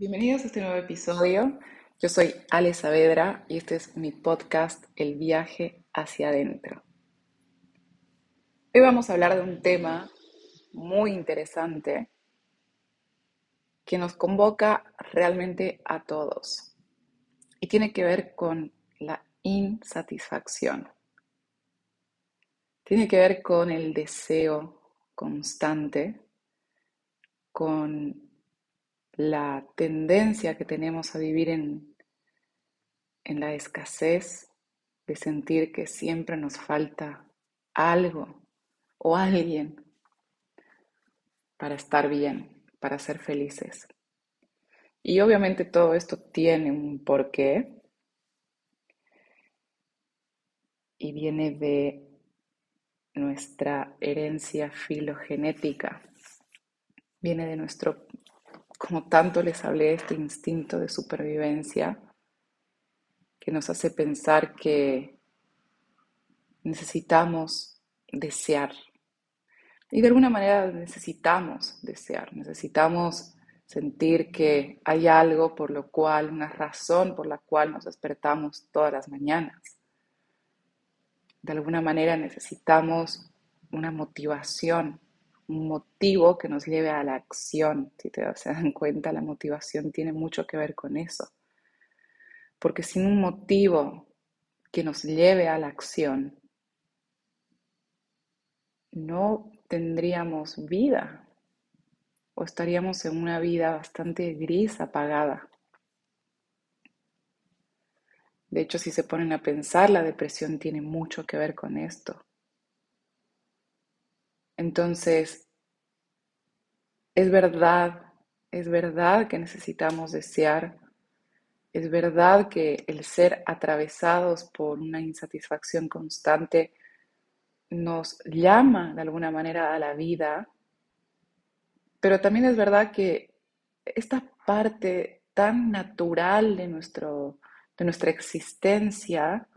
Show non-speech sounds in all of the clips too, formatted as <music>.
Bienvenidos a este nuevo episodio. Yo soy Ale Saavedra y este es mi podcast El viaje hacia adentro. Hoy vamos a hablar de un tema muy interesante que nos convoca realmente a todos y tiene que ver con la insatisfacción. Tiene que ver con el deseo constante, con la tendencia que tenemos a vivir en, en la escasez, de sentir que siempre nos falta algo o alguien para estar bien, para ser felices. Y obviamente todo esto tiene un porqué y viene de nuestra herencia filogenética, viene de nuestro como tanto les hablé de este instinto de supervivencia que nos hace pensar que necesitamos desear. Y de alguna manera necesitamos desear, necesitamos sentir que hay algo por lo cual, una razón por la cual nos despertamos todas las mañanas. De alguna manera necesitamos una motivación motivo que nos lleve a la acción. Si te das <laughs> cuenta, la motivación tiene mucho que ver con eso. Porque sin un motivo que nos lleve a la acción, no tendríamos vida o estaríamos en una vida bastante gris, apagada. De hecho, si se ponen a pensar, la depresión tiene mucho que ver con esto. Entonces, es verdad, es verdad que necesitamos desear, es verdad que el ser atravesados por una insatisfacción constante nos llama de alguna manera a la vida, pero también es verdad que esta parte tan natural de, nuestro, de nuestra existencia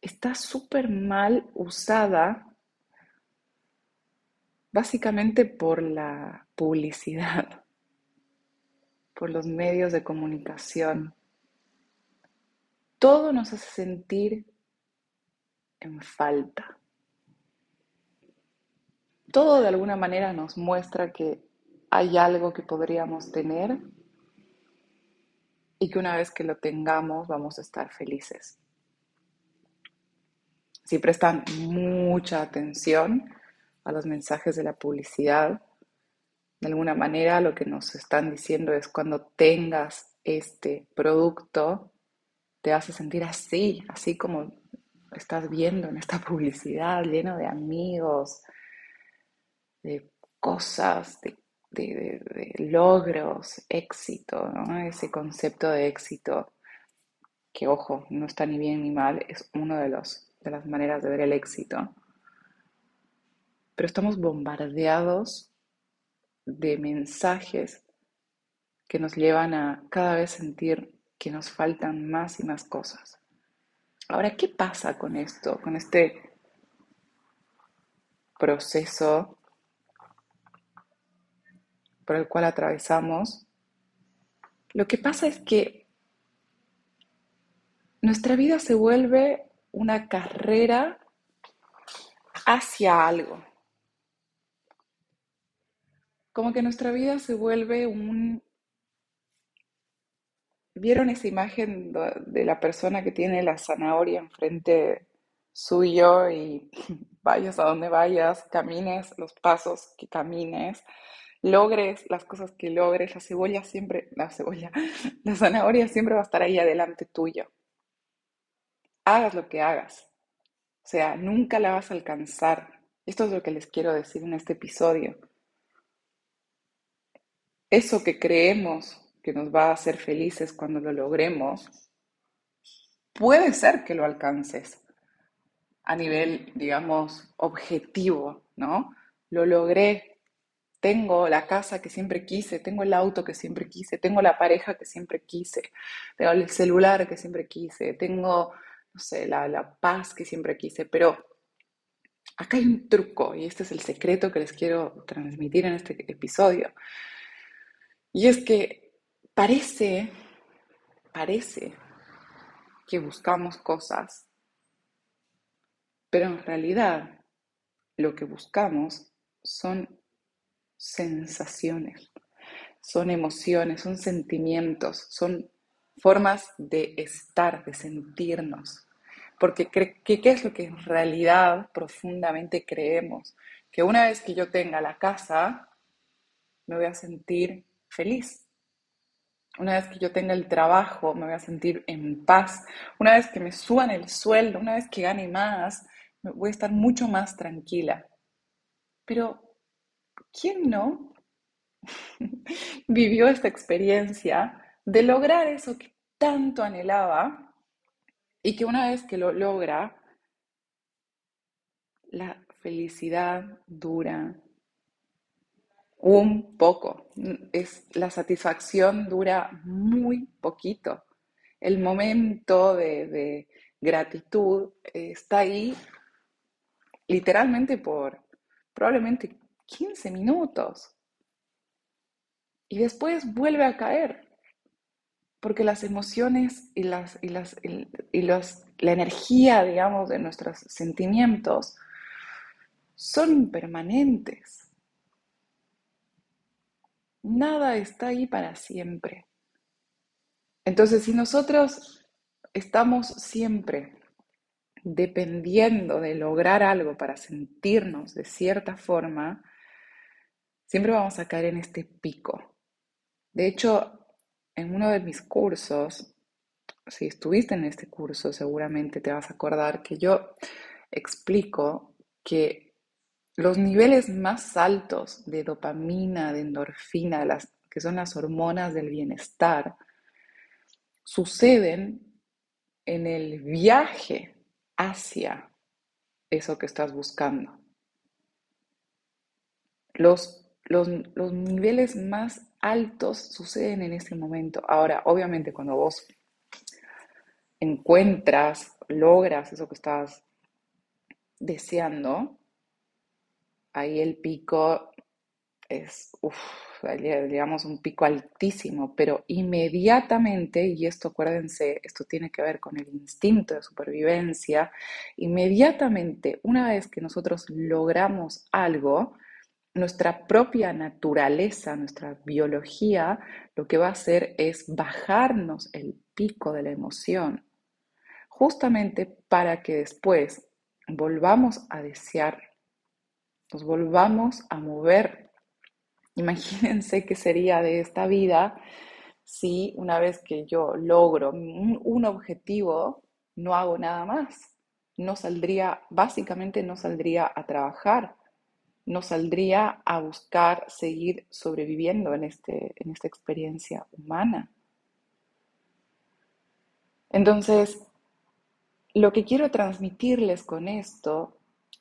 está súper mal usada básicamente por la publicidad, por los medios de comunicación. Todo nos hace sentir en falta. Todo de alguna manera nos muestra que hay algo que podríamos tener y que una vez que lo tengamos vamos a estar felices. Si prestan mucha atención, a los mensajes de la publicidad. De alguna manera lo que nos están diciendo es cuando tengas este producto, te vas a sentir así, así como estás viendo en esta <laughs> publicidad, lleno de amigos, de cosas, de, logros, éxito, ese concepto de éxito, que ojo, no está ni bien ni mal, es una de, de las maneras de ver el éxito pero estamos bombardeados de mensajes que nos llevan a cada vez sentir que nos faltan más y más cosas. Ahora, ¿qué pasa con esto, con este proceso por el cual atravesamos? Lo que pasa es que nuestra vida se vuelve una carrera hacia algo como que nuestra vida se vuelve un... ¿Vieron esa imagen de la persona que tiene la zanahoria enfrente suyo y <laughs> vayas a donde vayas, camines los pasos que camines, logres las cosas que logres, la cebolla siempre, la cebolla, <laughs> la zanahoria siempre va a estar ahí adelante tuyo. Hagas lo que hagas. O sea, nunca la vas a alcanzar. Esto es lo que les quiero decir en este episodio eso que creemos que nos va a hacer felices cuando lo logremos, puede ser que lo alcances a nivel, digamos, objetivo, ¿no? Lo logré, tengo la casa que siempre quise, tengo el auto que siempre quise, tengo la pareja que siempre quise, tengo el celular que siempre quise, tengo, no sé, la, la paz que siempre quise, pero acá hay un truco y este es el secreto que les quiero transmitir en este episodio. Y es que parece, parece que buscamos cosas, pero en realidad lo que buscamos son sensaciones, son emociones, son sentimientos, son formas de estar, de sentirnos. Porque ¿qué es lo que en realidad profundamente creemos? Que una vez que yo tenga la casa, me voy a sentir feliz. Una vez que yo tenga el trabajo, me voy a sentir en paz. Una vez que me suban el sueldo, una vez que gane más, voy a estar mucho más tranquila. Pero, ¿quién no <laughs> vivió esta experiencia de lograr eso que tanto anhelaba y que una vez que lo logra, la felicidad dura un poco. Es, la satisfacción dura muy poquito. El momento de, gratitud está ahí literalmente por probablemente 15 minutos. Y después vuelve a caer, porque las emociones y, las, y, las, y la energía, digamos, de nuestros sentimientos son impermanentes. Nada está ahí para siempre. Entonces, si nosotros estamos siempre dependiendo de lograr algo para sentirnos de cierta forma, siempre vamos a caer en este pico. De hecho, en uno de mis cursos, si estuviste en este curso, seguramente te vas a acordar que yo explico que los niveles más altos de dopamina, de endorfina, las, que son las hormonas del bienestar, suceden en el viaje hacia eso que estás buscando. Los, los, niveles más altos suceden en ese momento. Ahora, obviamente, cuando vos encuentras, logras eso que estás deseando, ahí el pico es, uff, digamos, un pico altísimo, pero inmediatamente, y esto acuérdense, esto tiene que ver con el instinto de supervivencia, inmediatamente, una vez que nosotros logramos algo, nuestra propia naturaleza, nuestra biología, lo que va a hacer es bajarnos el pico de la emoción, justamente para que después volvamos a desear, nos volvamos a mover Imagínense qué sería de esta vida si una vez que yo logro un, objetivo, no hago nada más. No saldría, básicamente no saldría a trabajar, no saldría a buscar seguir sobreviviendo en, este, en esta experiencia humana. Entonces, lo que quiero transmitirles con esto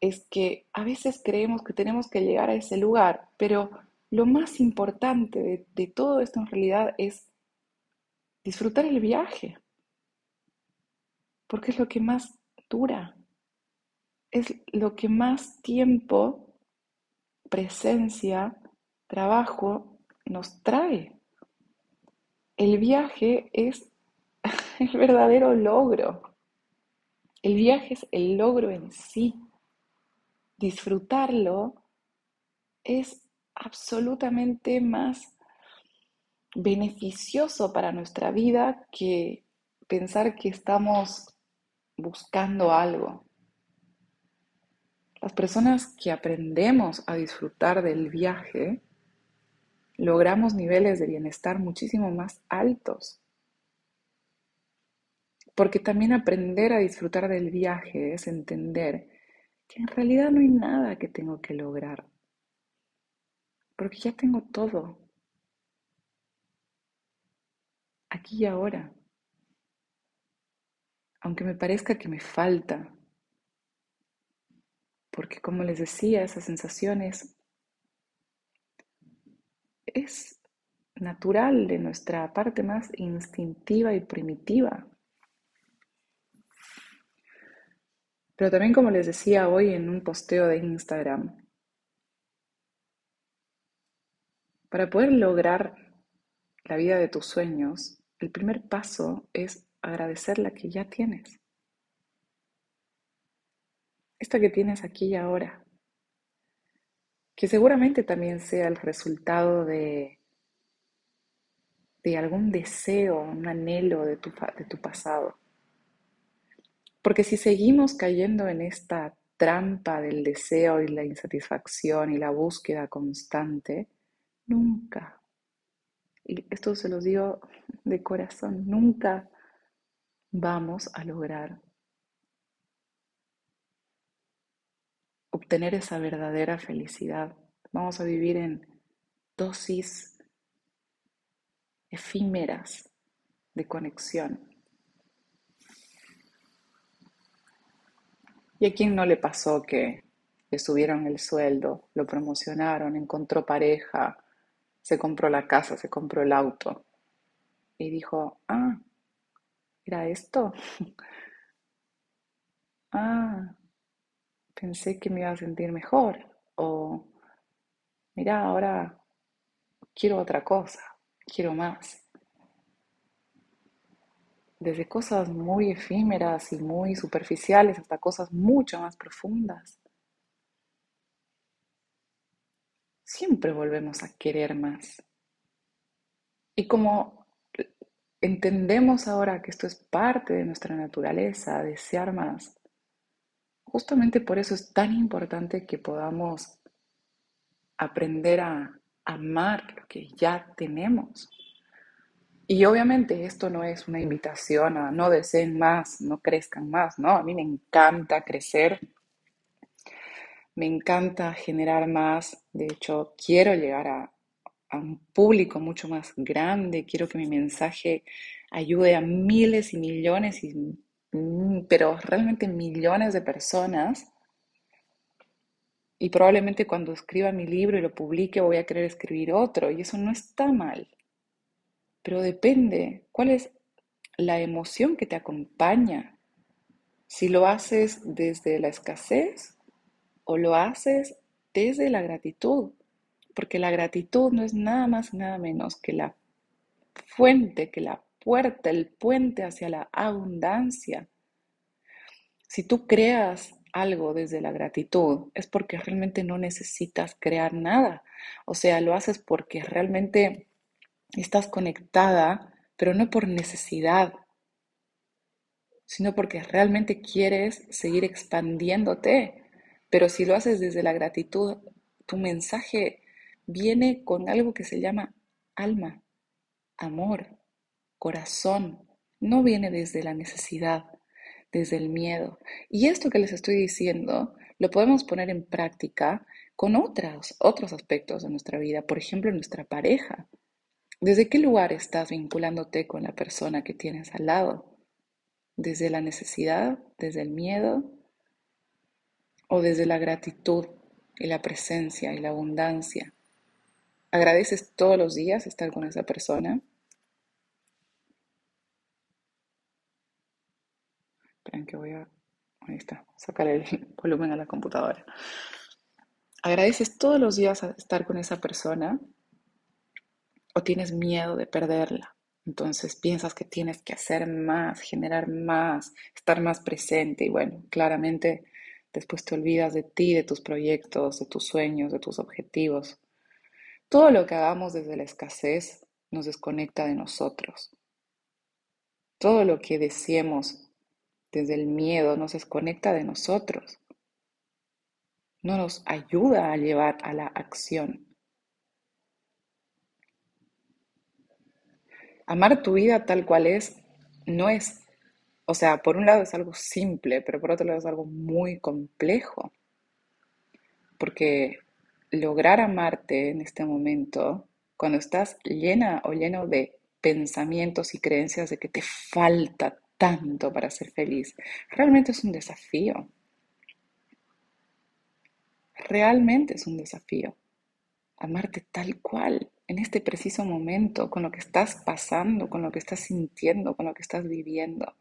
es que a veces creemos que tenemos que llegar a ese lugar, pero lo más importante de, todo esto en realidad es disfrutar el viaje, porque es lo que más dura, es lo que más tiempo, presencia, trabajo nos trae. El viaje es <laughs> el verdadero logro. El viaje es el logro en sí. Disfrutarlo es absolutamente más beneficioso para nuestra vida que pensar que estamos buscando algo. Las personas que aprendemos a disfrutar del viaje, logramos niveles de bienestar muchísimo más altos. Porque también aprender a disfrutar del viaje es entender que en realidad no hay nada que tengo que lograr porque ya tengo todo. Aquí y ahora. Aunque me parezca que me falta. Porque como les decía, esas sensaciones es natural de nuestra parte más instintiva y primitiva. Pero también como les decía hoy en un posteo de Instagram, para poder lograr la vida de tus sueños, el primer paso es agradecer la que ya tienes. Esta que tienes aquí y ahora. Que seguramente también sea el resultado de, de algún deseo, un anhelo de tu, de tu pasado. Porque si seguimos cayendo en esta trampa del deseo y la insatisfacción y la búsqueda constante, nunca, y esto se los digo de corazón, nunca vamos a lograr obtener esa verdadera felicidad. Vamos a vivir en dosis efímeras de conexión. ¿Y a quién no le pasó que le subieron el sueldo, lo promocionaron, encontró pareja, se compró la casa, se compró el auto? Y dijo, ah, ¿era esto? <laughs> ah, pensé que me iba a sentir mejor. O, mira, ahora quiero otra cosa, quiero más desde cosas muy efímeras y muy superficiales hasta cosas mucho más profundas. Siempre volvemos a querer más. Y como entendemos ahora que esto es parte de nuestra naturaleza, desear más, justamente por eso es tan importante que podamos aprender a amar lo que ya tenemos. Y obviamente esto no es una invitación a no deseen más, no crezcan más, ¿no? A mí me encanta crecer, me encanta generar más, de hecho quiero llegar a, un público mucho más grande, quiero que mi mensaje ayude a miles y millones, y, mm, pero realmente millones de personas. Y probablemente cuando escriba mi libro y lo publique voy a querer escribir otro, y eso no está mal pero depende cuál es la emoción que te acompaña. Si lo haces desde la escasez o lo haces desde la gratitud, porque la gratitud no es nada más, nada menos que la fuente, que la puerta, el puente hacia la abundancia. Si tú creas algo desde la gratitud, es porque realmente no necesitas crear nada. O sea, lo haces porque realmente estás conectada, pero no por necesidad, sino porque realmente quieres seguir expandiéndote. Pero si lo haces desde la gratitud, tu mensaje viene con algo que se llama alma, amor, corazón. No viene desde la necesidad, desde el miedo. Y esto que les estoy diciendo lo podemos poner en práctica con otros, otros aspectos de nuestra vida, por ejemplo, nuestra pareja. ¿Desde qué lugar estás vinculándote con la persona que tienes al lado? ¿Desde la necesidad? ¿Desde el miedo? ¿O desde la gratitud y la presencia y la abundancia? ¿Agradeces todos los días estar con esa persona? Esperen que voy a... Ahí está, sacar el <laughs> volumen a la computadora. ¿Agradeces todos los días estar con esa persona? O tienes miedo de perderla. Entonces piensas que tienes que hacer más, generar más, estar más presente y bueno, claramente después te olvidas de ti, de tus proyectos, de tus sueños, de tus objetivos. Todo lo que hagamos desde la escasez nos desconecta de nosotros. Todo lo que deseemos desde el miedo nos desconecta de nosotros. No nos ayuda a llevar a la acción. Amar tu vida tal cual es no es, o sea, por un lado es algo simple, pero por otro lado es algo muy complejo. Porque lograr amarte en este momento, cuando estás llena o lleno de pensamientos y creencias de que te falta tanto para ser feliz, realmente es un desafío. Realmente es un desafío. Amarte tal cual en este preciso momento, con lo que estás pasando, con lo que estás sintiendo, con lo que estás viviendo,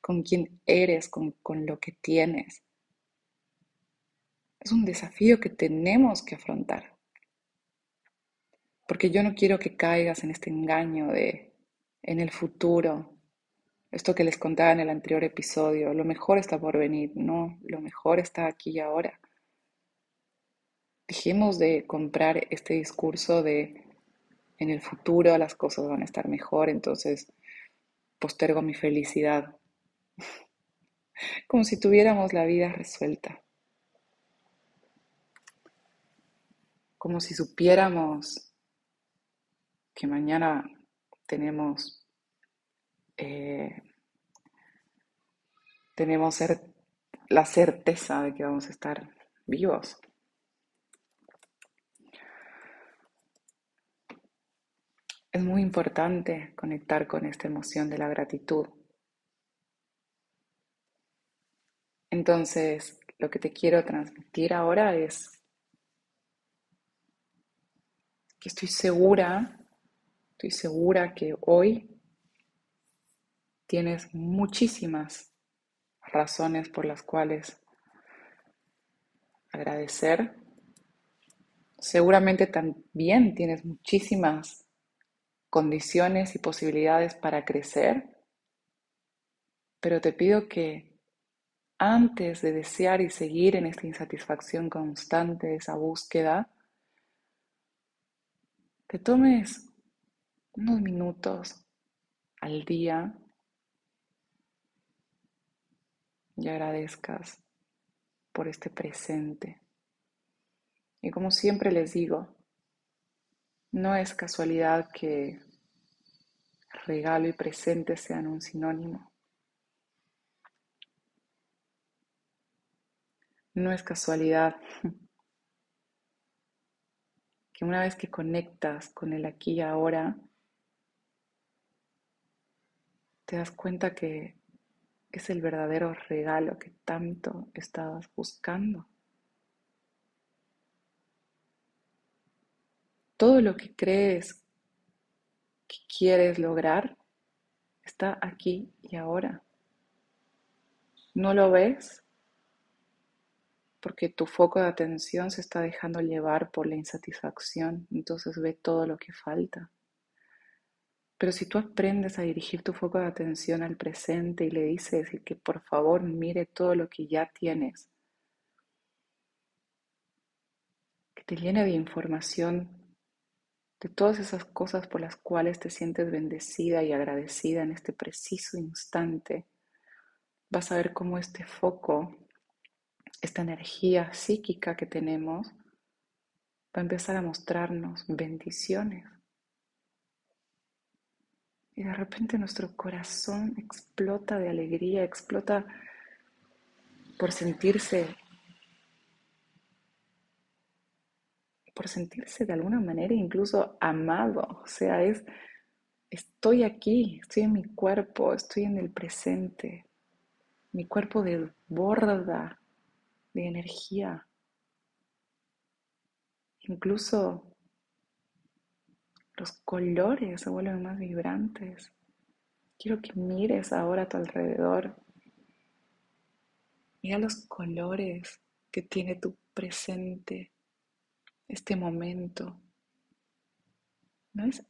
con quién eres, con, con lo que tienes. Es un desafío que tenemos que afrontar. Porque yo no quiero que caigas en este engaño de en el futuro. Esto que les contaba en el anterior episodio, lo mejor está por venir, no, lo mejor está aquí y ahora. Dejemos de comprar este discurso de en el futuro las cosas van a estar mejor, entonces postergo mi felicidad. <laughs> Como si tuviéramos la vida resuelta. Como si supiéramos que mañana tenemos, eh, tenemos la certeza de que vamos a estar vivos. Es muy importante conectar con esta emoción de la gratitud. Entonces, lo que te quiero transmitir ahora es que estoy segura, estoy segura que hoy tienes muchísimas razones por las cuales agradecer. Seguramente también tienes muchísimas condiciones y posibilidades para crecer, pero te pido que antes de desear y seguir en esta insatisfacción constante, esa búsqueda, te tomes unos minutos al día y agradezcas por este presente. Y como siempre les digo, no es casualidad que regalo y presente sean un sinónimo. No es casualidad <laughs> que una vez que conectas con el aquí y ahora, te das cuenta que es el verdadero regalo que tanto estabas buscando. Todo lo que crees que quieres lograr está aquí y ahora. ¿No lo ves? Porque tu foco de atención se está dejando llevar por la insatisfacción, entonces ve todo lo que falta. Pero si tú aprendes a dirigir tu foco de atención al presente y le dices que por favor mire todo lo que ya tienes, que te llene de información de todas esas cosas por las cuales te sientes bendecida y agradecida en este preciso instante, vas a ver cómo este foco, esta energía psíquica que tenemos, va a empezar a mostrarnos bendiciones. Y de repente nuestro corazón explota de alegría, explota por sentirse por sentirse de alguna manera incluso amado. O sea, es, estoy aquí, estoy en mi cuerpo, estoy en el presente. Mi cuerpo desborda de energía. Incluso los colores se vuelven más vibrantes. Quiero que mires ahora a tu alrededor. Mira los colores que tiene tu presente este momento. ¿No es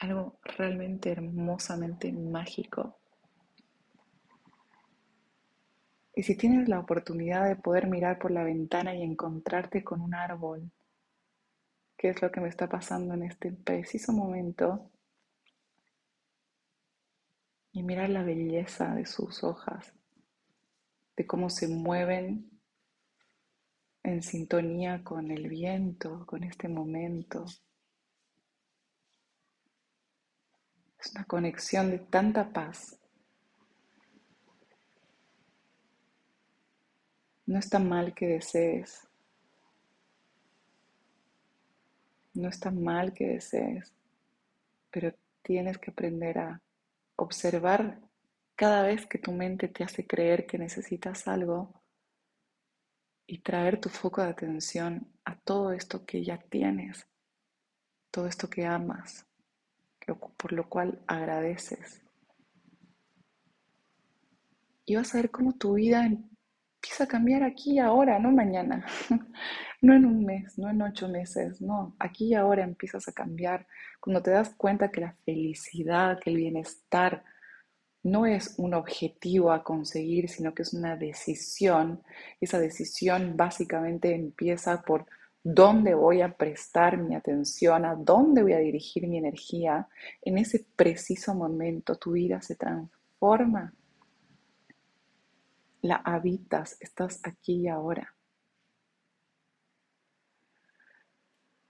algo realmente hermosamente mágico? Y si tienes la oportunidad de poder mirar por la ventana y encontrarte con un árbol, ¿qué es lo que me está pasando en este preciso momento? Y mirar la belleza de sus hojas, de cómo se mueven en sintonía con el viento, con este momento. Es una conexión de tanta paz. No está mal que desees. No está mal que desees, pero tienes que aprender a observar cada vez que tu mente te hace creer que necesitas algo y traer tu foco de atención a todo esto que ya tienes, todo esto que amas, por lo cual agradeces. Y vas a ver cómo tu vida empieza a cambiar aquí y ahora, no mañana, <laughs> no en un mes, no en ocho meses, no, aquí y ahora empiezas a cambiar. Cuando te das cuenta que la felicidad, que el bienestar no es un objetivo a conseguir, sino que es una decisión, esa decisión básicamente empieza por dónde voy a prestar mi atención, a dónde voy a dirigir mi energía, en ese preciso momento tu vida se transforma la habitas, estás aquí y ahora.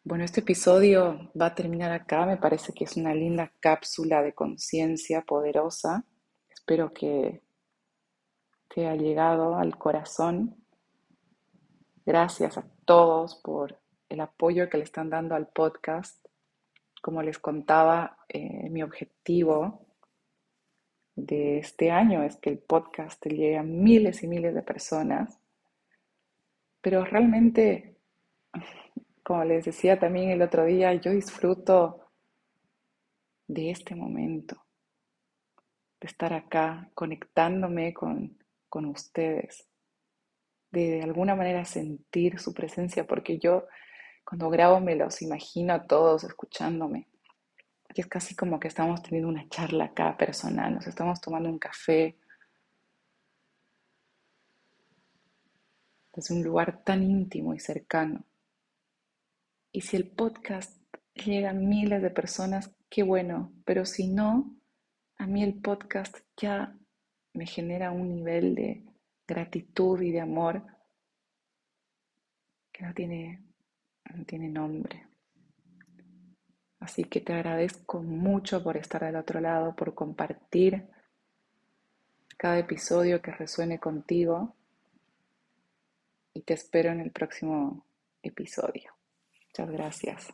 Bueno, este episodio va a terminar acá, me parece que es una linda cápsula de conciencia poderosa. Espero que te haya llegado al corazón. Gracias a todos por el apoyo que le están dando al podcast. Como les contaba, eh, mi objetivo de este año es que el podcast llegue a miles y miles de personas, pero realmente, como les decía también el otro día, yo disfruto de este momento, de estar acá conectándome con, con ustedes, de, alguna manera sentir su presencia, porque yo cuando grabo me los imagino a todos escuchándome es casi como que estamos teniendo una charla acá personal, nos estamos tomando un café desde un lugar tan íntimo y cercano. Y si el podcast llega a miles de personas, qué bueno, pero si no, a mí el podcast ya me genera un nivel de gratitud y de amor que no tiene, no tiene nombre. Así que te agradezco mucho por estar del otro lado, por compartir cada episodio que resuene contigo y te espero en el próximo episodio. Muchas gracias.